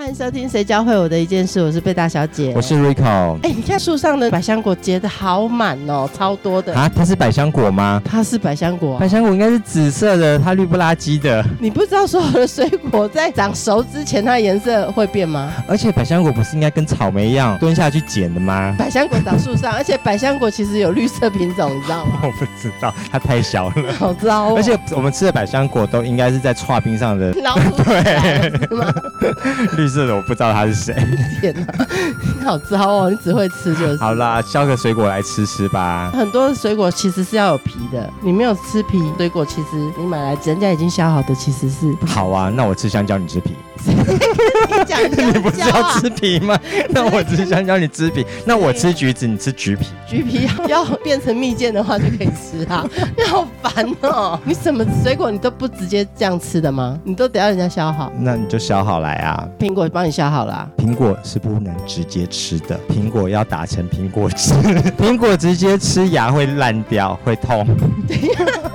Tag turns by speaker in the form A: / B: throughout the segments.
A: 欢迎收听《谁教会我的一件事》，我是贝大小姐，
B: 我是 Rico。
A: 哎，你看树上的百香果结的好满哦，超多的
B: 啊！它是百香果吗？
A: 它是百香果，
B: 百香果应该是紫色的，它绿不拉几的。
A: 你不知道所有的水果在长熟之前，它的颜色会变吗？
B: 而且百香果不是应该跟草莓一样蹲下去捡的吗？
A: 百香果长树上，而且百香果其实有绿色品种，你知道吗？
B: 我不知道，它太小了，
A: 好糟。
B: 而且我们吃的百香果都应该是在刨冰上的，
A: 对，
B: 绿 色的我不知道他是。谁？
A: 天哪，你好糟哦！你只会吃就是。
B: 好啦，削个水果来吃吃吧。
A: 很多水果其实是要有皮的，你没有吃皮，水果其实你买来人家已经削好的，其实是。
B: 好啊，那我吃香蕉，你吃皮。
A: 你 你
B: 不是要吃皮吗？那我只想叫，你吃皮。那我吃橘子，你吃橘皮。
A: 橘皮要变成蜜饯的话就可以吃啊！你好烦哦！你什么水果你都不直接这样吃的吗？你都得要人家削好。
B: 那你就削好来啊！
A: 苹果帮你削好了。
B: 苹果是不能直接吃的，苹果要打成苹果汁。苹果直接吃牙会烂掉，会痛。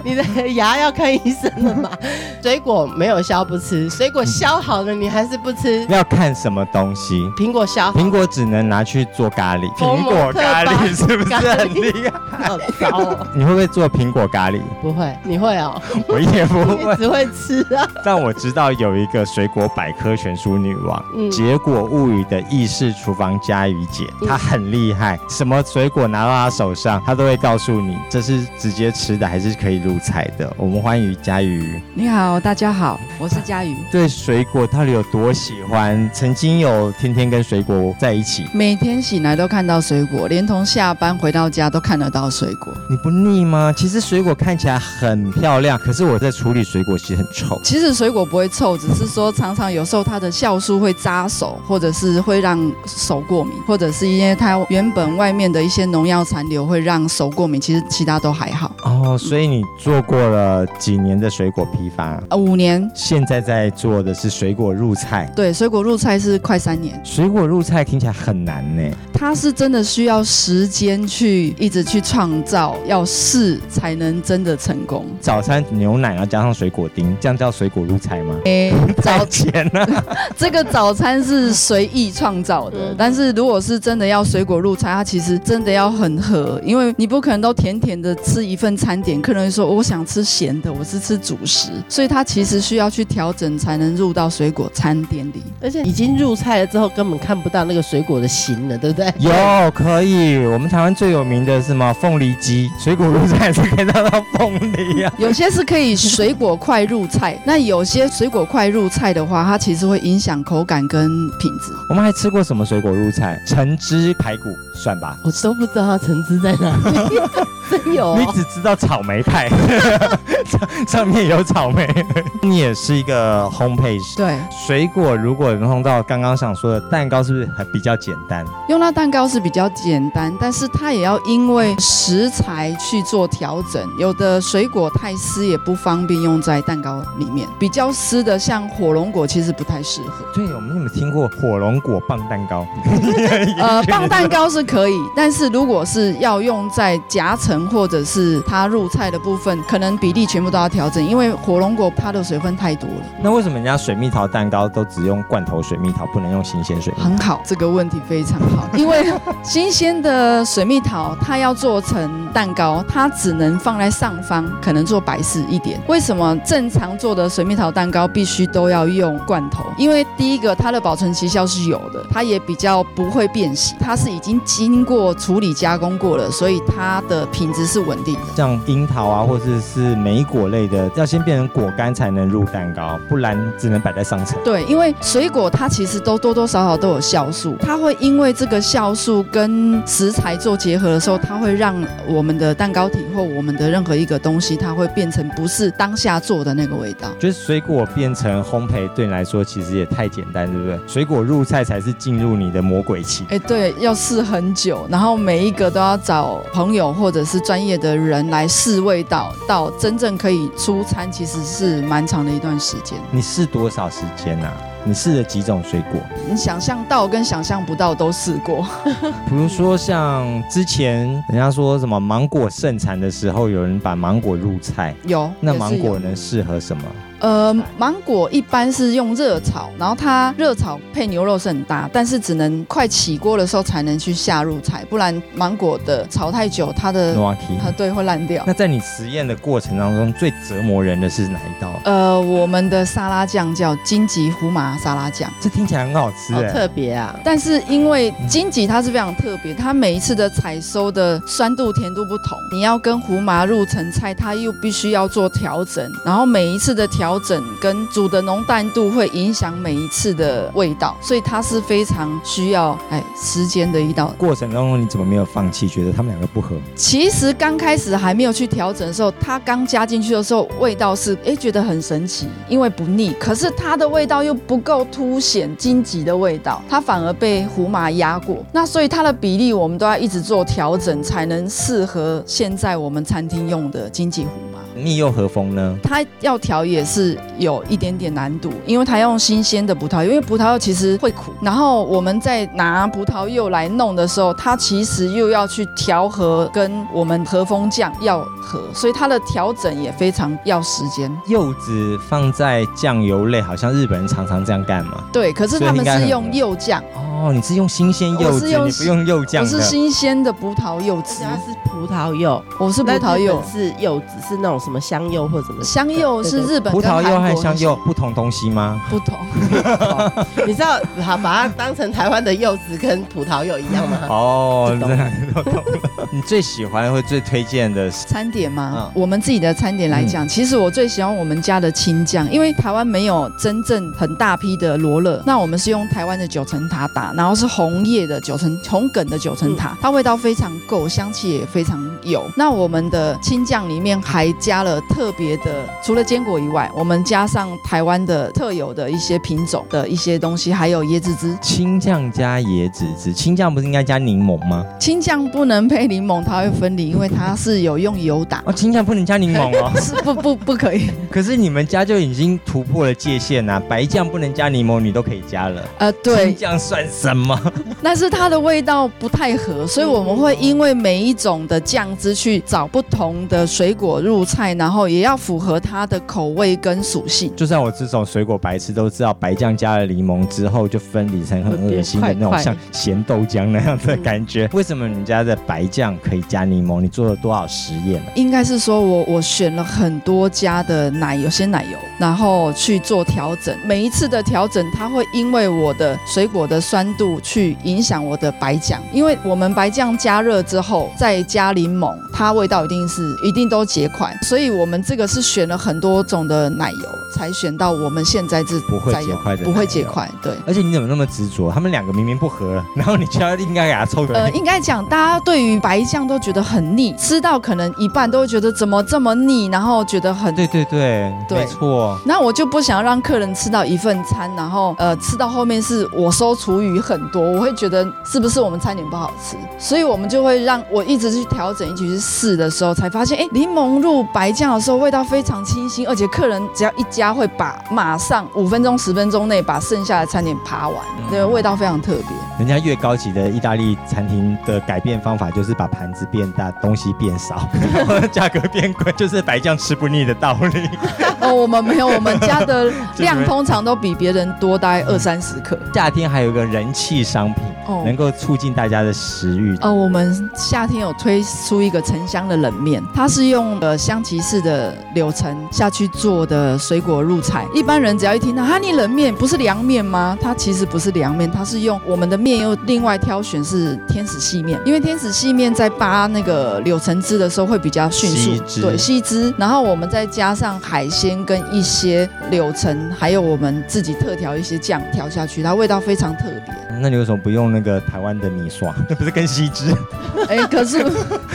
A: 你的牙要看医生了吗？水果没有削不吃，水果削好了你还是不吃。
B: 要看什么东西？
A: 苹果削，
B: 苹果只能拿去做咖喱。苹果咖喱是不是很厉
A: 害？好糟哦！
B: 你会不会做苹果咖喱？
A: 不会，你会哦。
B: 我也不会，
A: 只会吃啊。
B: 但我知道有一个水果百科全书女王，结果物语的意式厨房佳瑜姐，她很厉害。什么水果拿到她手上，她都会告诉你这是直接吃的还是可以入。菜的，我们欢迎佳瑜。
C: 你好，大家好，我是佳瑜。
B: 对水果到底有多喜欢？曾经有天天跟水果在一起，
C: 每天醒来都看到水果，连同下班回到家都看得到水果。
B: 你不腻吗？其实水果看起来很漂亮，可是我在处理水果其实很臭。
C: 其实水果不会臭，只是说常常有时候它的酵素会扎手，或者是会让手过敏，或者是因为它原本外面的一些农药残留会让手过敏。其实其他都还好。
B: 哦，所以你。做过了几年的水果批发
C: 啊，五年。
B: 现在在做的是水果入菜，
C: 对，水果入菜是快三年。
B: 水果入菜听起来很难呢，
C: 它是真的需要时间去一直去创造，要试才能真的成功。
B: 早餐牛奶啊加上水果丁，这样叫水果入菜吗？
C: 哎，
B: 早前呢，
C: 这个早餐是随意创造的，但是如果是真的要水果入菜，它其实真的要很合，因为你不可能都甜甜的吃一份餐点，客人说。我想吃咸的，我是吃主食，所以他其实需要去调整才能入到水果餐点里。
A: 而且已经入菜了之后，根本看不到那个水果的形了，对不对？
B: 有可以，我们台湾最有名的是什么？凤梨鸡，水果入菜是可以到到凤梨啊。
C: 有些是可以水果快入菜，那有些水果快入菜的话，它其实会影响口感跟品质。
B: 我们还吃过什么水果入菜？橙汁排骨算吧？
A: 我都不知道它橙汁在哪里，真有？
B: 你只知道草莓派。上上面有草莓，你也是一个烘焙师。
C: 对，
B: 水果如果弄到刚刚想说的蛋糕，是不是还比较简单？
C: 用到蛋糕是比较简单，但是它也要因为食材去做调整。有的水果太湿也不方便用在蛋糕里面，比较湿的像火龙果其实不太适合。
B: 对，我们有没有听过火龙果棒蛋糕？
C: 呃，棒蛋糕是可以，但是如果是要用在夹层或者是它入菜的部分。可能比例全部都要调整，因为火龙果它的水分太多了。
B: 那为什么人家水蜜桃蛋糕都只用罐头水蜜桃，不能用新鲜水？
C: 很好，这个问题非常好。因为新鲜的水蜜桃，它要做成蛋糕，它只能放在上方，可能做摆饰一点。为什么正常做的水蜜桃蛋糕必须都要用罐头？因为第一个，它的保存期效是有的，它也比较不会变形，它是已经经过处理加工过了，所以它的品质是稳定的。
B: 像樱桃啊，或者是是莓果类的，要先变成果干才能入蛋糕，不然只能摆在上层。
C: 对，因为水果它其实都多多少少都有酵素，它会因为这个酵素跟食材做结合的时候，它会让我们的蛋糕体或我们的任何一个东西，它会变成不是当下做的那个味道。
B: 就是水果变成烘焙，对你来说其实也太简单，对不对？水果入菜才是进入你的魔鬼期。
C: 哎，对，要试很久，然后每一个都要找朋友或者是专业的人来。试味道到真正可以出餐，其实是蛮长的一段时间。
B: 你试多少时间啊？你试了几种水果？
C: 你想象到跟想象不到都试过。
B: 比如说像之前人家说什么芒果盛产的时候，有人把芒果入菜，
C: 有
B: 那芒果能适合什么？
C: 呃，芒果一般是用热炒，然后它热炒配牛肉是很搭，但是只能快起锅的时候才能去下入菜，不然芒果的炒太久，它的。它对会烂掉。
B: 那在你实验的过程当中，最折磨人的是哪一道？
C: 呃，我们的沙拉酱叫荆棘胡麻沙拉酱，
B: 这听起来很好吃哎、
A: 好特别啊！
C: 但是因为荆棘它是非常特别，它每一次的采收的酸度、甜度不同，你要跟胡麻入成菜，它又必须要做调整，然后每一次的调整跟煮的浓淡度会影响每一次的味道，所以它是非常需要哎时间的一道。
B: 过程当中你怎么没有放弃？觉得他们两个不合？
C: 其实刚开始还没有去调整的时候，它刚加进去的时候，味道是哎觉得很神奇，因为不腻，可是它的味道又不够凸显荆棘的味道，它反而被胡麻压过。那所以它的比例我们都要一直做调整，才能适合现在我们餐厅用的荆棘胡麻。
B: 蜜柚和风呢？
C: 它要调也是有一点点难度，因为它用新鲜的葡萄柚，因为葡萄柚其实会苦。然后我们在拿葡萄柚来弄的时候，它其实又要去调和跟我们和风酱要合，所以它的调整也非常要时间。
B: 柚子放在酱油类，好像日本人常常这样干嘛？
C: 对，可是他们是用柚酱，
B: 哦，你是用新鲜柚子，
C: 我是用
B: 你不用柚酱的。
C: 我是新鲜的葡萄柚子，
A: 它是葡萄柚，
C: 我是葡萄柚。
A: 是柚子，是那种什么香柚或者什么
C: 香柚是日本
B: 葡萄柚和香柚不同东西吗？
C: 不同，
A: 你知道，好把它当成台湾的柚子跟葡萄柚一样吗？
B: 哦，这懂了。你最喜欢或最推荐的是？
C: 餐点吗？
B: 嗯
C: 我们自己的餐点来讲，其实我最喜欢我们家的青酱，因为台湾没有真正很大批的罗勒，那我们是用台湾的九层塔打，然后是红叶的九层红梗的九层塔，它味道非常够，香气也非常有。那我们的青酱里面还加了特别的，除了坚果以外，我们加上台湾的特有的一些品种的一些东西，还有椰子汁。
B: 青酱加椰子汁，青酱不是应该加柠檬吗？
C: 青酱不能配柠檬，它会分离，因为它是有用油打。
B: 哦，青酱不能加柠檬哦。
C: 是不不不可以，
B: 可是你们家就已经突破了界限呐、白酱不能加柠檬，你都可以加了。
C: 呃，对
B: 青，酱算什么？
C: 但是它的味道不太合，所以我们会因为每一种的酱汁去找不同的水果入菜，然后也要符合它的口味跟属性。
B: 就算我这种水果白痴都知道，白酱加了柠檬之后就分离成很恶心的那种像咸豆浆那样的感觉。为什么你家的白酱可以加柠檬？你做了多少实验呢、
C: 应该是说我我选了很多家的奶油鲜奶油，然后去做调整。每一次的调整，它会因为我的水果的酸度去影响我的白酱，因为我们白酱加热之后再加柠檬，它味道一定是一定都结块。所以我们这个是选了很多种的奶油，才选到我们现在这
B: 不会结块的
C: 不会结块，对。
B: 而且你怎么那么执着？他们两个明明不合，然后你就要应该给他凑
C: 呃，应该讲，大家对于白酱都觉得很腻，吃到可能一半都会觉得怎么这么腻，然后觉得很
B: 对对对，
C: 对
B: 没错。
C: 那我就不想让客人吃到一份餐，然后呃吃到后面是我收厨余很多，我会觉得是不是我们餐点不好吃，所以我们就会让我一直去调整，一起去试的时候，才发现哎，柠檬入白酱的时候味道非常清新，而且客人只要一加会把马上五分钟十分钟内把剩下的餐点扒完，对，味道非常特别。
B: 人家越高级的意大利餐厅的改变方法就是把盘子变大，东西变少，价格变贵，就是白酱吃不腻的道理。
C: 哦，我们没有，我们家的 量通常都比别人多大概二三十克。
B: 夏天还有一个人气商品，
C: 哦
B: 能够促进大家的食欲。
C: 哦，我们夏天有推出一个沉香的冷面，它是用呃香吉士的柳橙下去做的水果入菜。一般人只要一听到哈，尼冷面不是凉面吗？它其实不是凉面，它是用我们的面又另外挑选是天使细面，因为天使细面在扒那个柳橙汁的时候会比较迅速，对，吸汁。然后我们再加上海鲜跟一些柳橙，还有我们自己特调一些酱调下去，它味道非常特别。
B: 那你为什么不用那个台湾的米刷？那 不是更吸汁？
C: 哎，可是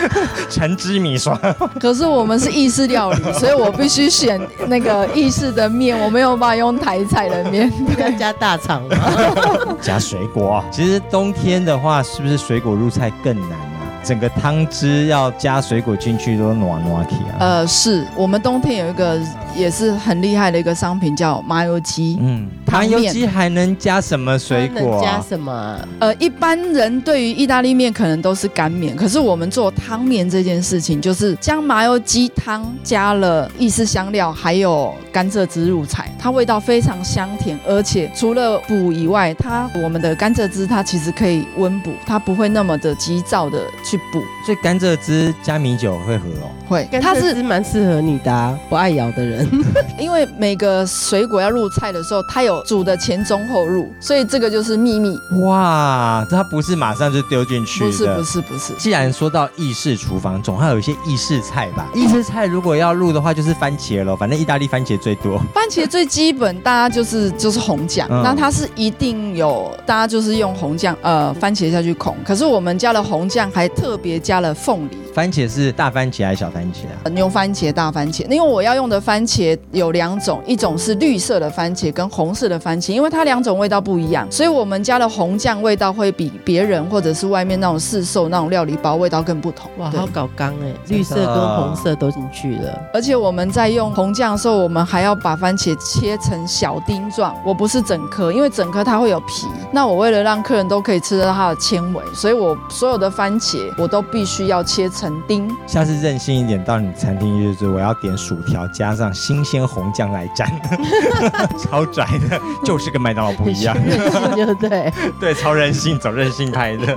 B: 橙汁米刷。
C: 可是我们是意式料理，所以我必须选那个意式的面，我没有办法用台菜的面。
A: 要加大肠吗？
B: 加水果。其实冬天的话，是不是水果入菜更难啊？整个汤汁要加水果进去都暖暖起啊。
C: 呃，是我们冬天有一个也是很厉害的一个商品叫麻油鸡。
B: 嗯，麻油鸡还能加什么水
A: 能
B: 果啊？
A: 加什么啊？
C: 呃，一般人对于意大利面可能都是干面，可是我们做汤面这件事情，就是将麻油鸡汤加了意式香料，还有甘蔗汁入菜，它味道非常香甜，而且除了补以外，它我们的甘蔗汁它其实可以温补，它不会那么的急躁的去补，
B: 所以甘蔗汁加米酒会合哦。
C: 会，
A: 它
C: 它是
A: 是蛮适合你的、啊，不爱咬的人。
C: 因为每个水果要入菜的时候，它有煮的前中后入，所以这个就是秘密，
B: 哇，它不是马上就丢进去。
C: 不是不是不是。
B: 既然说到意式厨房，总还有一些意式菜吧？意式菜如果要入的话，就是番茄咯，反正意大利番茄最多。
C: 番茄最基本，大家就是就是红酱，
B: 嗯
C: 那它是一定有，大家就是用红酱呃番茄下去孔，可是我们加了红酱，还特别加了凤梨。
B: 番茄是大番茄还是小番茄啊？
C: 呃牛番茄、大番茄，因为我要用的番茄有两种，一种是绿色的番茄跟红色的番茄，因为它两种味道不一样，所以我们家的红酱，味道会比别人或者是外面那种市售那种料理包味道更不同。
A: 哇，
C: 对
A: 好搞刚哎，绿色跟红色都进去了。
C: 而且我们在用红酱的时候，我们还要把番茄切成小丁状。我不是整颗，因为整颗它会有皮。那我为了让客人都可以吃到它的纤维，所以我所有的番茄我都必须要切成丁。
B: 下次任性一点，到你餐厅就是我要点薯条加上新鲜红酱来蘸，超拽的，就是跟麦当劳不一样。
A: 任性就对，
B: 对，超任性，走任性派的。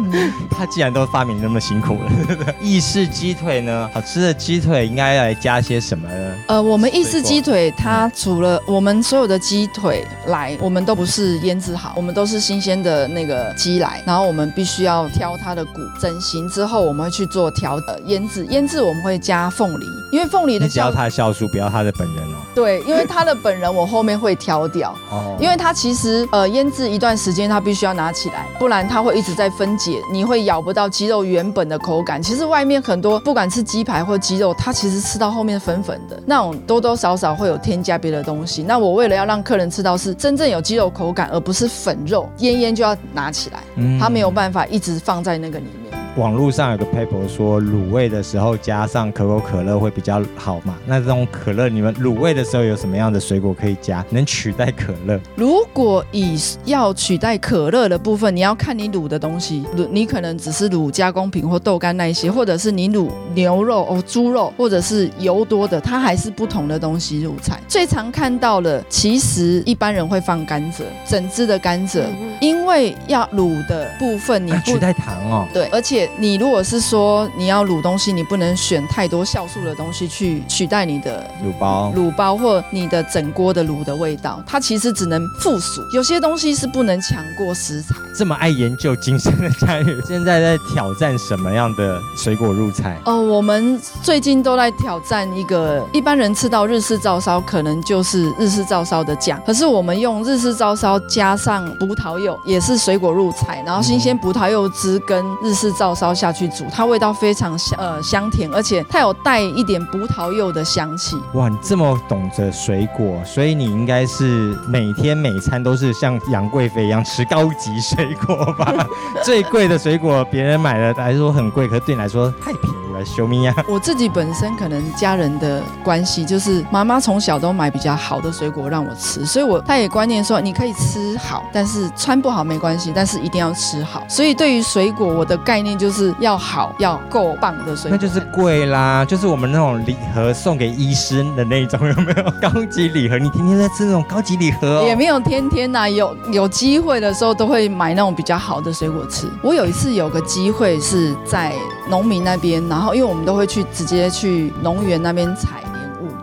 B: 他既然都发明那么辛苦了，意式鸡腿呢？好吃的鸡腿应该来加些什么呢？
C: 呃，我们意式鸡腿，它除了我们所有的鸡腿来，我们都不是腌制好，我们都是新鲜的那个鸡来，然后我们必须要挑它的骨，整形之后我们会去做调呃腌制，腌制我们会加凤梨，因为凤梨的
B: 你只要
C: 酵
B: 他的酵素，不要他的本人哦。
C: 对，因为它的本人我后面会挑掉。
B: 哦
C: 因为它其实呃腌制一段时间，它必须要拿起来，不然它会一直在分解，你会咬不到鸡肉原本的口感。其实外面很多不管是鸡排或鸡肉，它其实吃到后面粉粉的那种，多多少少会有添加别的东西。那我为了要让客人吃到是真正有鸡肉口感，而不是粉肉，腌腌就要拿起来，
B: 嗯
C: 它没有办法一直放在那个里面。
B: 网络上有个 paper 说卤味的时候加上可口可乐会比较好嘛？那这种可乐，你们卤味的时候有什么样的水果可以加，能取代可乐？
C: 如果以要取代可乐的部分，你要看你卤的东西，卤你可能只是卤加工品或豆干那一些，或者是你卤牛肉哦、猪肉，或者是油多的，它还是不同的东西入菜。最常看到的，其实一般人会放甘蔗，整只的甘蔗，因为要卤的部分你
B: 取代糖哦。
C: 对，而且你如果是说你要卤东西，你不能选太多酵素的东西去取代你的
B: 卤包
C: 卤包或你的整锅的卤的味道，它其实只能附属，有些东西是不能强过食材。
B: 这么爱研究精神的佳宇，现在在挑战什么样的水果入菜？
C: 哦，我们最近都在挑战一个一般人吃到日式照烧，可能就是日式照烧的酱，可是我们用日式照烧加上葡萄柚，也是水果入菜，然后新鲜葡萄柚汁跟日式照烧下去煮，它味道非常香呃香甜，而且它有带一点葡萄柚的香气。
B: 哇，你这么懂得水果，所以你应该是每天每餐都是像杨贵妃一样吃高级水果吧？最贵的水果，别人买了来说很贵，可是对你来说太便宜了，修咪呀。
C: 我自己本身可能家人的关系，就是妈妈从小都买比较好的水果让我吃，所以我她也观念说你可以吃好，但是穿不好没关系，但是一定要吃好。所以对于水果，我的概念就是要好，要够棒的水果。
B: 那就是贵啦，就是我们那种礼盒送给医生的那种，有没有高级礼盒？你天天在吃那种高级礼盒。
C: 也没有天天呐、有有机会的时候都会买那种比较好的水果吃。我有一次有个机会是在农民那边，然后因为我们都会去直接去农园那边采。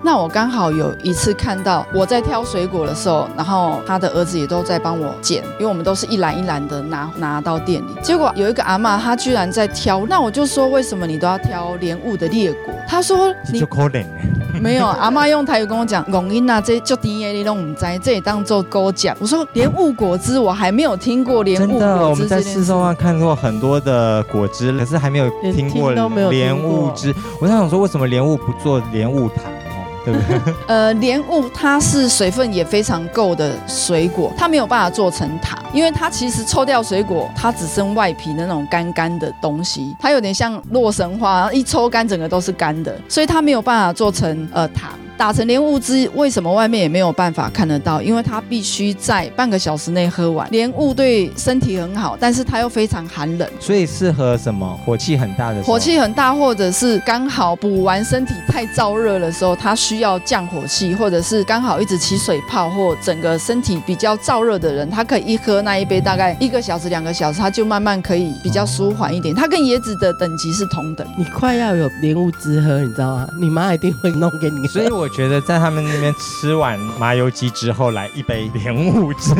C: 那我刚好有一次看到我在挑水果的时候，然后他的儿子也都在帮我捡，因为我们都是一篮一篮的拿拿到店里。结果有一个阿嬷，她居然在挑，那我就说为什么你都要挑莲雾的裂果？她说你
B: 就可怜
C: 没有，阿妈用台语跟我讲，龙音啊，这就 D A 你弄唔知，这也当做勾讲。我说莲雾果汁我还没有听过莲雾
B: 真的，我
C: 果汁
B: 们在。市售上看过很多的果汁，可是还没有
A: 连
B: 听过莲雾汁。我在想说，为什么莲雾不做莲雾糖哦？对不对？
C: 呃，莲雾它是水分也非常够的水果，它没有办法做成糖，因为它其实抽掉水果，它只剩外皮的那种干干的东西，它有点像洛神花，一抽干整个都是干的，所以它没有办法做成呃糖。打成莲雾汁，为什么外面也没有办法看得到？因为它必须在半个小时内喝完。莲雾对身体很好，但是它又非常寒冷，
B: 所以适合什么？火气很大的时候。
C: 火气很大，或者是刚好补完身体太燥热的时候，它需要降火气，或者是刚好一直起水泡或整个身体比较燥热的人，他可以一喝那一杯，大概一个小时、两个小时，他就慢慢可以比较舒缓一点。它跟椰子的等级是同等。
A: 你快要有莲雾汁喝，你知道吗？你妈一定会弄给你。
B: 所以我觉得在他们那边吃完麻油鸡之后，来一杯莲雾汁。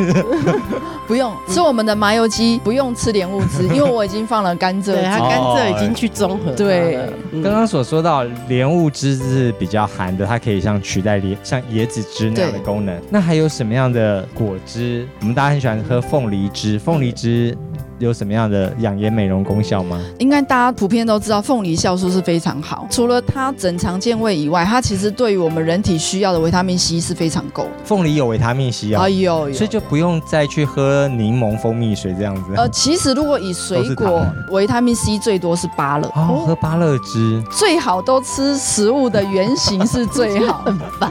C: 不用吃我们的麻油鸡，不用吃莲雾汁，因为我已经放了甘蔗汁。
A: 对，它甘蔗已经去中和。
C: 对，
B: 刚刚所说到莲雾汁是比较寒的，它可以像取代莲像椰子汁那样的功能。那还有什么样的果汁？我们大家很喜欢喝凤梨汁，凤梨汁。有什么样的养颜美容功效吗？
C: 应该大家普遍都知道，凤梨酵素是非常好。除了它整肠健胃以外，它其实对于我们人体需要的维他命 C 是非常够。
B: 凤梨有维他命 C 啊，
C: 有，
B: 所以就不用再去喝柠檬蜂蜜水这样子。
C: 呃，其实如果以水果维他命 C 最多是芭乐，
B: 哦，喝芭乐汁
C: 最好都吃食物的原型是最好。
A: 很烦，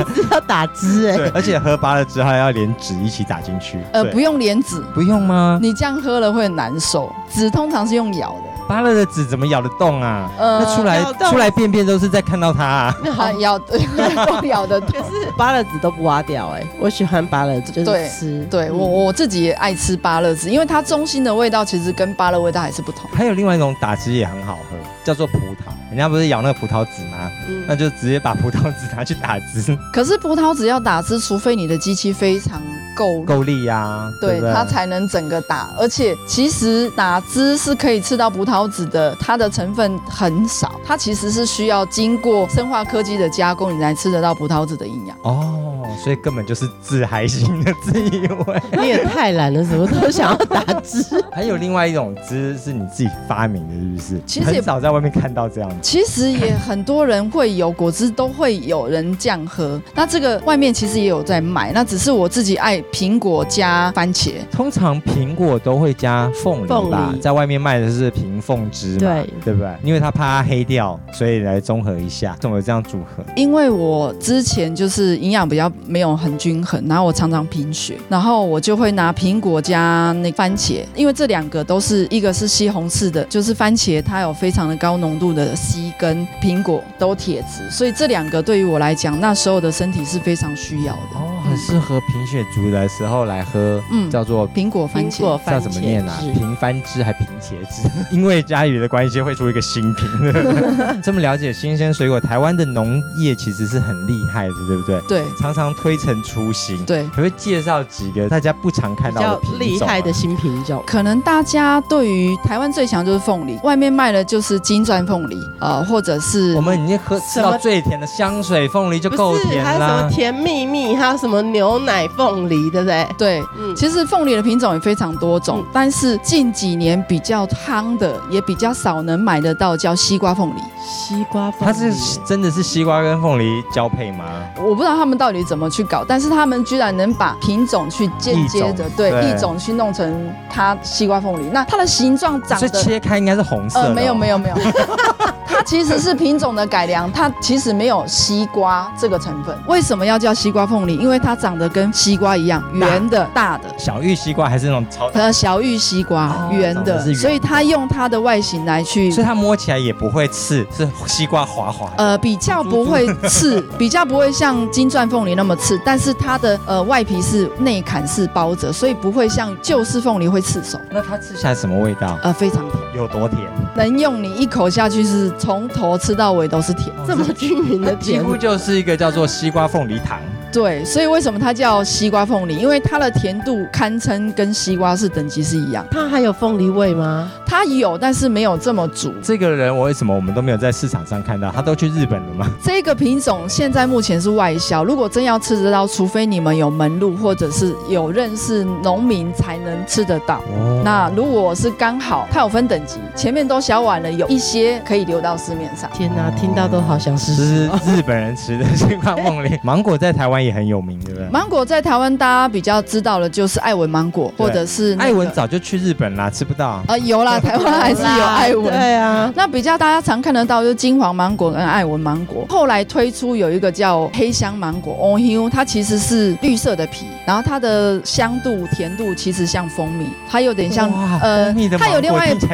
A: 一直要打汁哎。
B: 对，而且喝芭乐汁还要连籽一起打进去。
C: 呃，不用连籽，
B: 不用吗？
C: 你这样喝。喝了会很难受，籽通常是用咬的。
B: 芭乐的籽怎么咬得动啊？呃，那出来出来便便都是在看到它，啊。
C: 咬的 咬的，
A: 可是芭乐籽都不挖掉哎。我喜欢芭乐籽，就是吃。
C: 对我我自己也爱吃芭乐籽，因为它中心的味道其实跟芭乐味道还是不同。
B: 还有另外一种打汁也很好喝，叫做葡萄。人家不是咬那个葡萄籽吗？嗯那就直接把葡萄籽拿去打汁。
C: 可是葡萄籽要打汁，除非你的机器非常。够
B: 够力呀，
C: 对它才能整个打，而且其实打汁是可以吃到葡萄籽的，它的成分很少，它其实是需要经过生化科技的加工，你才吃得到葡萄籽的营养。
B: 哦，所以根本就是自嗨型的自以为，
A: 你也太懒了，什么都想要打汁。
B: 还有另外一种汁是你自己发明的，是不是？其实很少在外面看到这样。
C: 其实也很多人会有果汁，都会有人这样喝。那这个外面其实也有在卖，那只是我自己爱。苹果加番茄，
B: 通常苹果都会加凤梨吧，在外面卖的是平凤汁嘛，对对不对？因为它怕它黑掉，所以来综合一下，总有这样组合。
C: 因为我之前就是营养比较没有很均衡，然后我常常贫血，然后我就会拿苹果加那番茄，因为这两个都是一个是西红柿的，就是番茄它有非常的高浓度的硒，跟苹果都铁质，所以这两个对于我来讲，那时候的身体是非常需要的。哦，
B: 很适合贫血族的时候来喝，嗯，叫做
C: 苹果番茄，
B: 叫怎么念啊？平番汁还平茄汁？因为家里的关系会出一个新品。这么了解新鲜水果，台湾的农业其实是很厉害的，对不对？
C: 对，
B: 常常推陈出新。
C: 对，
B: 可以介绍几个大家不常看到的
A: 厉害的新品种。
C: 可能大家对于台湾最强就是凤梨，外面卖的就是金钻凤梨，呃，或者是
B: 我们已经喝吃到最甜的香水凤梨就够甜
A: 了。还有什么甜蜜蜜，还有什么牛奶凤梨，对不对？
C: 对，嗯，其实凤梨的品种也非常多种，但是近几年比较夯的，也比较少能买得到，叫西瓜凤梨。
A: 西瓜凤，
B: 它是真的是西瓜跟凤梨交配吗？
C: 我不知道他们到底怎么去搞，但是他们居然能把品种去间接的对一种去弄成它西瓜凤梨，那它的形状长得
B: 切开应该是红色。呃，
C: 没有没有没有。它其实是品种的改良，它其实没有西瓜这个成分。为什么要叫西瓜凤梨？因为它长得跟西瓜一样，圆的、大的。
B: 小玉西瓜还是那种超？
C: 呃，小玉西瓜，圆的，所以它用它的外形来去，
B: 所以它摸起来也不会刺，是西瓜滑滑。
C: 呃，比较不会刺，比较不会像金钻凤梨那么刺，但是它的呃外皮是内砍式包着，所以不会像旧式凤梨会刺手。
B: 那它吃起来什么味道？
C: 呃，非常甜。
B: 有多甜？
C: 能用你一口下去是。从头吃到尾都是甜，
A: 这么均匀的
B: 几乎就是一个叫做西瓜凤梨糖。
C: 对，所以为什么它叫西瓜凤梨？因为它的甜度堪称跟西瓜是等级是一样。
A: 它还有凤梨味吗？
C: 它有，但是没有这么足。
B: 这个人我为什么我们都没有在市场上看到？他都去日本了吗？
C: 这个品种现在目前是外销，如果真要吃得到，除非你们有门路或者是有认识农民才能吃得到。
B: 哦，
C: 那如果是刚好，它有分等级，前面都销完了，有一些可以留到市面上。
A: 天哪，听到都好想试
B: 这
A: 试
B: 是。日本人吃的星光梦里。芒果在台湾也很有名，对不对？
C: 芒果在台湾大家比较知道的就是艾文芒果，或者是、那个、
B: 艾文早就去日本啦，吃不到。
C: 呃有啦，台湾还是有艾文。
A: 对啊，
C: 那比较大家常看得到就是金黄芒果跟艾文芒果，后来推出有一个叫黑香芒果 o n h u 它其实是绿色的皮，然后它的香度、甜度其实像蜂蜜，它有点像呃
B: 蜂蜜的
C: 它有
B: 芒
C: 另外一个。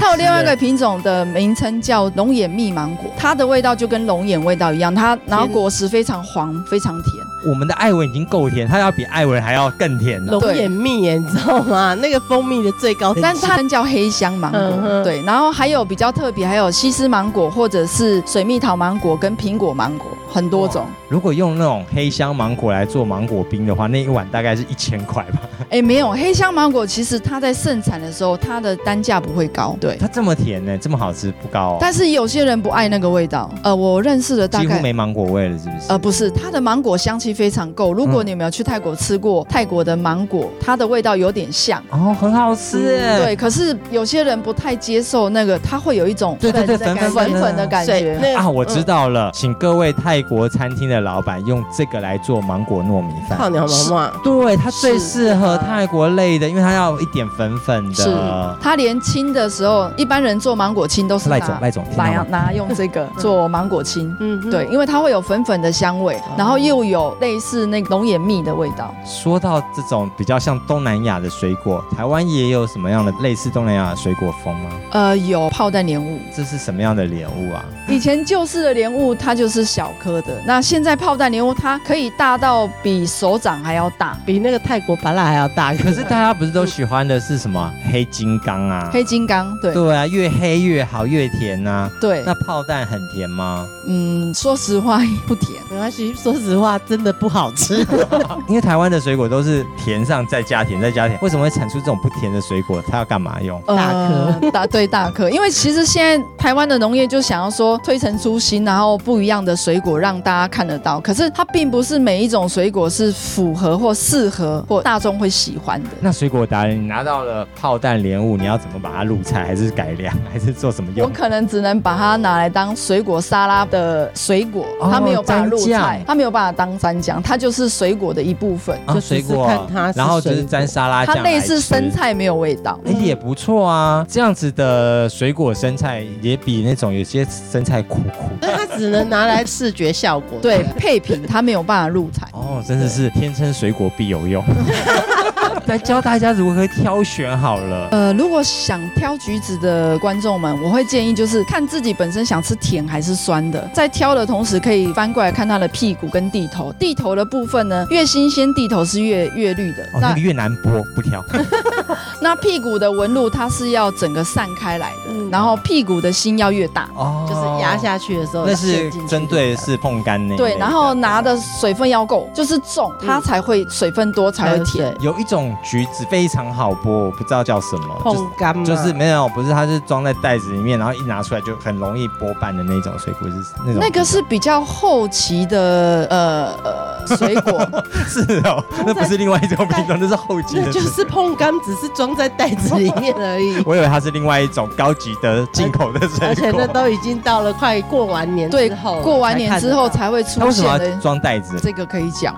C: 它有另外一个品种的名称叫龙眼蜜芒果，它的味道就跟龙眼味道一样，它然后果实非常黄，非常甜。
B: 我们的艾文已经够甜，它要比艾文还要更甜了。
A: 龙眼蜜耶，你知道吗？那个蜂蜜的最高
C: 但它叫黑香芒果，
A: 嗯
C: 对，然后还有比较特别，还有西施芒果或者是水蜜桃芒果跟苹果芒果，很多种。
B: 如果用那种黑香芒果来做芒果冰的话，那一碗大概是一千块吧。
C: 哎，没有黑香芒果，其实它在盛产的时候，它的单价不会高，对。
B: 它这么甜呢，这么好吃，不高哦。
C: 但是有些人不爱那个味道，呃，我认识的大概。
B: 几乎没芒果味了，是不是？
C: 呃，不是，它的芒果香气非常够。如果你有没有去泰国吃过泰国的芒果，它的味道有点像，
B: 哦，很好吃哎。
C: 对。可是有些人不太接受那个，它会有一种
B: 对对对，
A: 粉
B: 粉
C: 粉粉的感
A: 水
C: 觉。
A: 那
B: 啊，我知道了，请各位泰国餐厅的老板用这个来做芒果糯米饭。
A: 泡鸟毛毛，
B: 对，它最适合
A: 是
B: 泰国类的，因为它要一点粉粉的是。
C: 它连青的时候，一般人做芒果青都是
B: 赖
C: 拿
B: 总赖总，
C: 拿？拿用这个 做芒果青。
A: 嗯，
C: 对，因为它会有粉粉的香味，然后又有类似那个龙眼蜜的味道。
B: 说到这种比较像东南亚的水果，台湾也有什么样的类似东南亚的水果风吗？
C: 呃，有炮弹莲雾，
B: 这是什么样的莲雾啊？
C: 以前旧式的莲雾它就是小颗的，那现在炮弹莲雾它可以大到比手掌还要大。
A: 比那个泰国芭拉还要大。
B: 可是大家不是都喜欢的是什么黑金刚啊？
C: 黑金刚，对
B: 对啊，越黑越好，越甜呐、
C: 对，
B: 那炮弹很甜吗？
C: 嗯，说实话不甜。
A: 没关系，说实话，真的不好吃。
B: 因为台湾的水果都是甜上再加甜再加甜，为什么会产出这种不甜的水果？它要干嘛用？
A: 大颗
C: 呃大对大颗，因为其实现在台湾的农业就想要说推陈出新，然后不一样的水果让大家看得到。可是它并不是每一种水果是符合或适合或大众会喜欢的。
B: 那水果达人，你拿到了炮弹莲雾，你要怎么把它入菜？还是改良？还是做什么用我？
C: 可能只能把它拿来当水果沙拉的水果，
B: 哦
C: 它没有办法入菜，它没有办法当蘸酱，它就是水果的一部分。
B: 啊
A: 就
B: 水果
A: 看它是
B: 然后就是
A: 水果
B: 沾沙拉酱，
C: 它类似生菜，没有味道。
B: 哎、也不错啊。这样子的水果生菜也比那种有些生菜苦苦。
A: 但它只能拿来视觉效果。
C: 对，配品它没有办法入菜。
B: 哦，真的是天生水果必有用。来教大家如何挑选好了。
C: 呃，如果想挑橘子的观众们，我会建议就是看自己本身想吃甜还是酸的，在挑的同时可以翻过来看它的屁股跟地头。地头的部分呢，越新鲜地头是越越绿的。
B: 哦，那个越难剥，不挑。
C: 那屁股的纹路它是要整个散开来的，
A: 嗯
C: 然后屁股的心要越大。
B: 哦
A: 就是压下去的时候，
B: 那是针对的是碰干那一类
C: 对，然后拿的水分要够，就是重，它才会水分多才会甜。
B: 有一种橘子非常好剥，我不知道叫什么，就是
A: 碰干嘛，
B: 就是没有，不是，它是装在袋子里面，然后一拿出来就很容易剥瓣的那种水果，是那种。
C: 那个是比较后期的呃呃水果，
B: 是哦，那不是另外一种品种，那是后期的。
A: 那就是碰干，只是装在袋子里面而已。
B: 我以为它是另外一种高级的进口的水果。
A: 而且那都已经到了快过完年
C: 对
A: 之后了，
C: 过完年之后才会出
B: 它为什么要
C: 现的。
B: 装袋子？
C: 这个可以讲，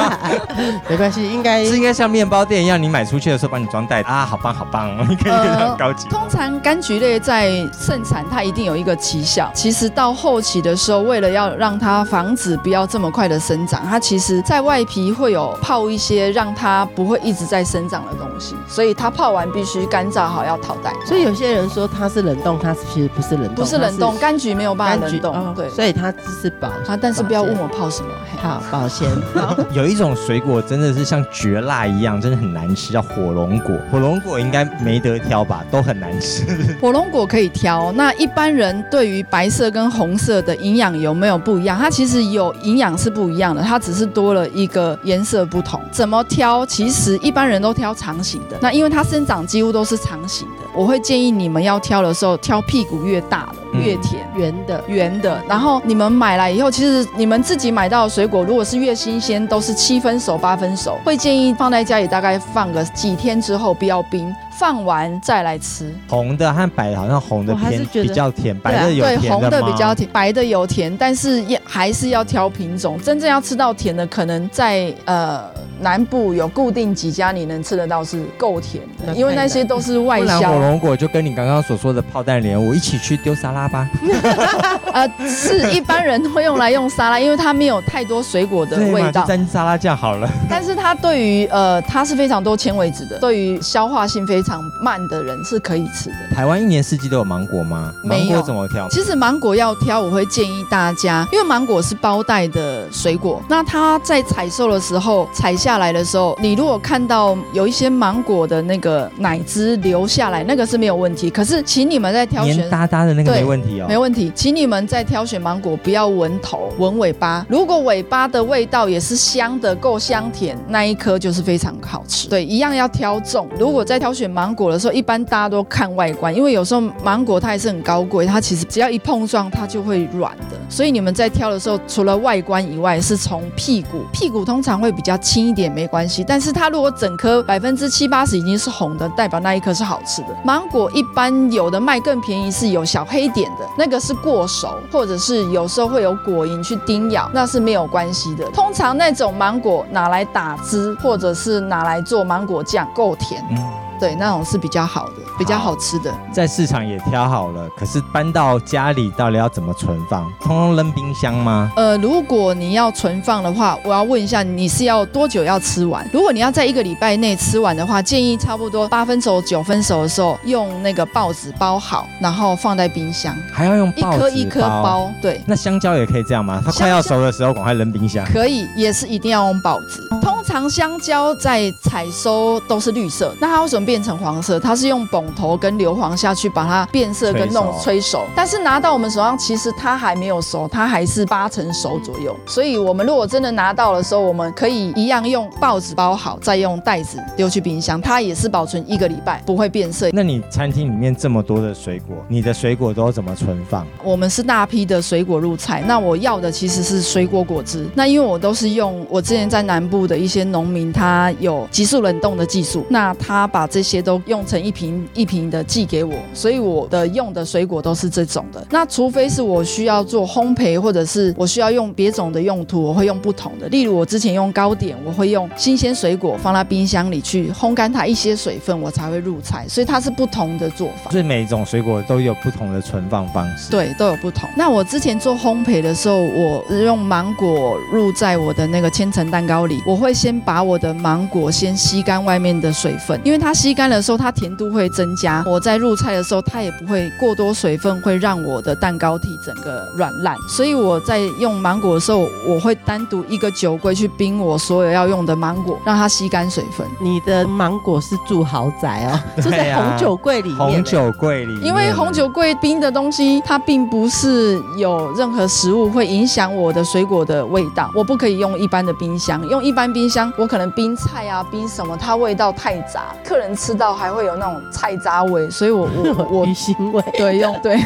A: 没关系，应该
B: 是应该像面包店一样，你买出去的时候帮你装袋子啊，好棒好棒，你可以很高级。
C: 通常柑橘类在盛产，它一定有一个奇效。其实到后期的时候，为了要让它防止不要这么快的生长，它其实在外皮会有泡一些让它不会一直在生长的东西，所以它泡完必须干燥好要淘汰。
A: 所以有些人说它是冷冻，它其实不是冷冻，
C: 不是冷冻，柑橘没有办法冷冻，
A: 哦
C: 对。
A: 所以它只是保
C: 啊，但是不要问我泡什么。嘿
A: 好保鲜。好
B: 有一种水果真的是像蕨辣一样，真的很难吃，叫火龙果。火龙果应该没得挑吧，都很难吃。
C: 火龙果可以挑，那一般人对于白色跟红色的营养有没有不一样？它其实有营养是不一样的，它只是多了一个颜色不同。怎么挑？其实一般人都挑长形的，那因为它生长几乎都是长形的。我会建议你们要挑的时候，挑屁股越大的越甜，
A: 圆的。
C: 圆的。然后你们买来以后，其实你们自己买到的水果，如果是越新鲜，都是七分熟、八分熟。会建议放在家里，大概放个几天之后，不要冰。放完再来吃，
B: 红的和白的好像红的偏比较甜，白的有甜
C: 对，红的比较甜，白的有甜，但是要还是要挑品种。真正要吃到甜的，可能在呃南部有固定几家你能吃得到是够甜的，因为那些都是外销。
B: 火龙果就跟你刚刚所说的炮弹莲雾一起去丢沙拉吧。
C: 呃，是一般人会用来用沙拉，因为它没有太多水果的味道，
B: 沾沙拉酱好了。
C: 但是它对于呃它是非常多纤维质的，对于消化性非常。常慢的人是可以吃的。
B: 台湾一年四季都有芒果吗？芒果怎么挑？
C: 其实芒果要挑，我会建议大家，因为芒果是包袋的水果，那它在采收的时候采下来的时候，你如果看到有一些芒果的那个奶汁流下来，那个是没有问题。可是，请你们在挑选
B: 黏哒哒的那个没问题哦，
C: 没问题。请你们在挑选芒果，不要闻头，闻尾巴。如果尾巴的味道也是香的，够香甜，那一颗就是非常好吃。对，一样要挑重。如果在挑选。芒果的时候，一般大家都看外观，因为有时候芒果它也是很高贵，它其实只要一碰撞，它就会软的。所以你们在挑的时候，除了外观以外，是从屁股，屁股通常会比较轻一点，没关系。但是它如果整颗百分之七八十已经是红的，代表那一颗是好吃的。芒果一般有的卖更便宜，是有小黑点的，那个是过熟，或者是有时候会有果蝇去叮咬，那是没有关系的。通常那种芒果拿来打汁，或者是拿来做芒果酱，够甜。对，那种是比较好的，比较好吃的。
B: 在市场也挑好了，可是搬到家里到底要怎么存放？通通扔冰箱吗？
C: 呃，如果你要存放的话，我要问一下，你是要多久要吃完？如果你要在一个礼拜内吃完的话，建议差不多八分熟、九分熟的时候，用那个报纸包好，然后放在冰箱。
B: 还要用
C: 一颗一颗包？对。
B: 那香蕉也可以这样吗？它快要熟的时候，赶快扔冰箱。
C: 可以，也是一定要用报纸。通常香蕉在采收都是绿色，那它为什么？变成黄色，它是用泵头跟硫磺下去把它变色跟弄催熟，但是拿到我们手上，其实它还没有熟，它还是八成熟左右。所以，我们如果真的拿到的时候，我们可以一样用报纸包好，再用袋子丢去冰箱，它也是保存一个礼拜，不会变色。
B: 那你餐厅里面这么多的水果，你的水果都怎么存放？
C: 我们是大批的水果入菜，那我要的其实是水果果汁。那因为我都是用我之前在南部的一些农民，他有急速冷冻的技术，那他把这些都用成一瓶一瓶的寄给我，所以我的用的水果都是这种的。那除非是我需要做烘焙，或者是我需要用别种的用途，我会用不同的。例如我之前用糕点，我会用新鲜水果放在冰箱里去烘干它一些水分，我才会入菜。所以它是不同的做法。
B: 所以每一种水果都有不同的存放方式。
C: 对，都有不同。那我之前做烘焙的时候，我用芒果入在我的那个千层蛋糕里，我会先把我的芒果先吸干外面的水分，因为它吸。吸干的时候，它甜度会增加。我在入菜的时候，它也不会过多水分，会让我的蛋糕体整个软烂。所以我在用芒果的时候，我会单独一个酒柜去冰我所有要用的芒果，让它吸干水分。
A: 你的芒果是住豪宅哦，住在红酒柜里面。
B: 红酒柜里，
C: 因为红酒柜冰的东西，它并不是有任何食物会影响我的水果的味道。我不可以用一般的冰箱，用一般冰箱，我可能冰菜啊，冰什么，它味道太杂，客人。吃到还会有那种菜渣味，所以我我 我
A: 鱼腥味，
C: 对，用对，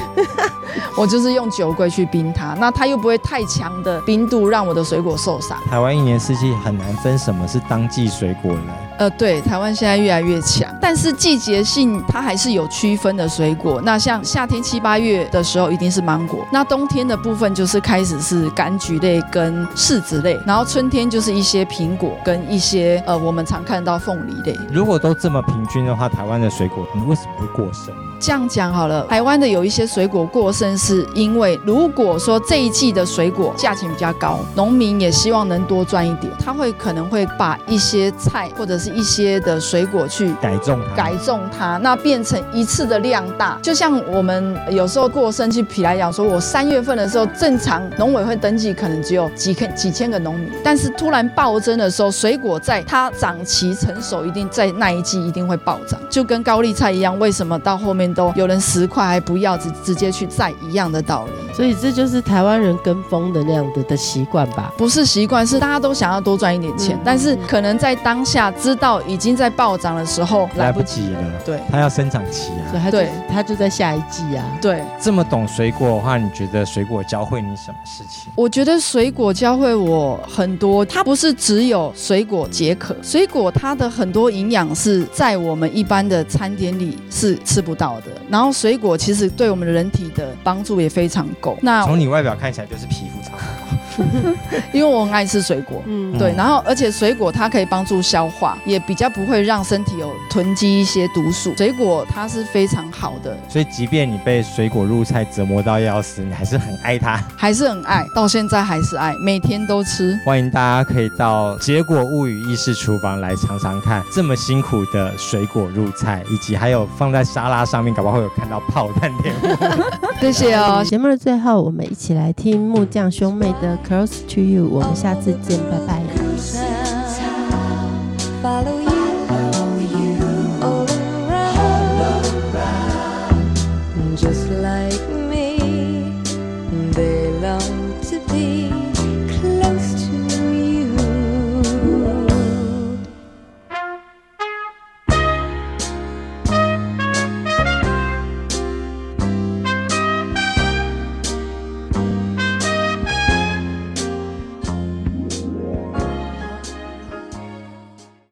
C: 我就是用酒柜去冰它，那它又不会太强的冰度让我的水果受伤。
B: 台湾一年四季很难分什么是当季水果了。
C: 呃，对，台湾现在越来越强，但是季节性它还是有区分的水果。那像夏天七八月的时候，一定是芒果；那冬天的部分就是开始是柑橘类跟柿子类，然后春天就是一些苹果跟一些呃我们常看到凤梨类。
B: 如果都这么平均的话，台湾的水果你为什么会过剩？
C: 这样讲好了，台湾的有一些水果过剩，是因为如果说这一季的水果价钱比较高，农民也希望能多赚一点，他会可能会把一些菜或者是一些的水果去
B: 改种
C: 改种它，那变成一次的量大。就像我们有时候过生，去皮来讲，说我三月份的时候正常农委会登记可能只有几千几千个农民，但是突然暴增的时候，水果在它长齐成熟，一定在那一季一定会暴涨，就跟高丽菜一样，为什么到后面？都有人十块还不要，直直接去摘一样的道理。
D: 所以这就是台湾人跟风的那样的的习惯吧？
C: 不是习惯，是大家都想要多赚一点钱，
D: 嗯
C: 但是可能在当下知道已经在暴涨的时候
B: 来不
C: 及。
B: 了，
C: 对
B: 它要生长期啊。
D: 所以他
C: 对
D: 它就在下一季啊。
C: 对，
B: 这么懂水果的话，你觉得水果教会你什么事情？
C: 我觉得水果教会我很多，它不是只有水果解渴，水果它的很多营养是在我们一般的餐点里是吃不到的。然后水果其实对我们的人体的帮助也非常
B: 从你外表看起来就是皮肤超好，
C: 因为我很爱吃水果。
D: 嗯，
C: 对，然后而且水果它可以帮助消化，也比较不会让身体有囤积一些毒素。水果它是非常好的，
B: 所以即便你被水果入菜折磨到要死，你还是很爱它。
C: 还是很爱，到现在还是爱，每天都吃。
B: 欢迎大家可以到结果物语意式厨房来尝尝看，这么辛苦的水果入菜，以及还有放在沙拉上面，搞不好会有看到炮弹莲雾。
C: 谢谢哦，
A: 节目的最后，我们一起来听木匠兄妹的《Close to You》，我们下次见，拜拜。